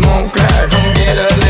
moon crack, come get a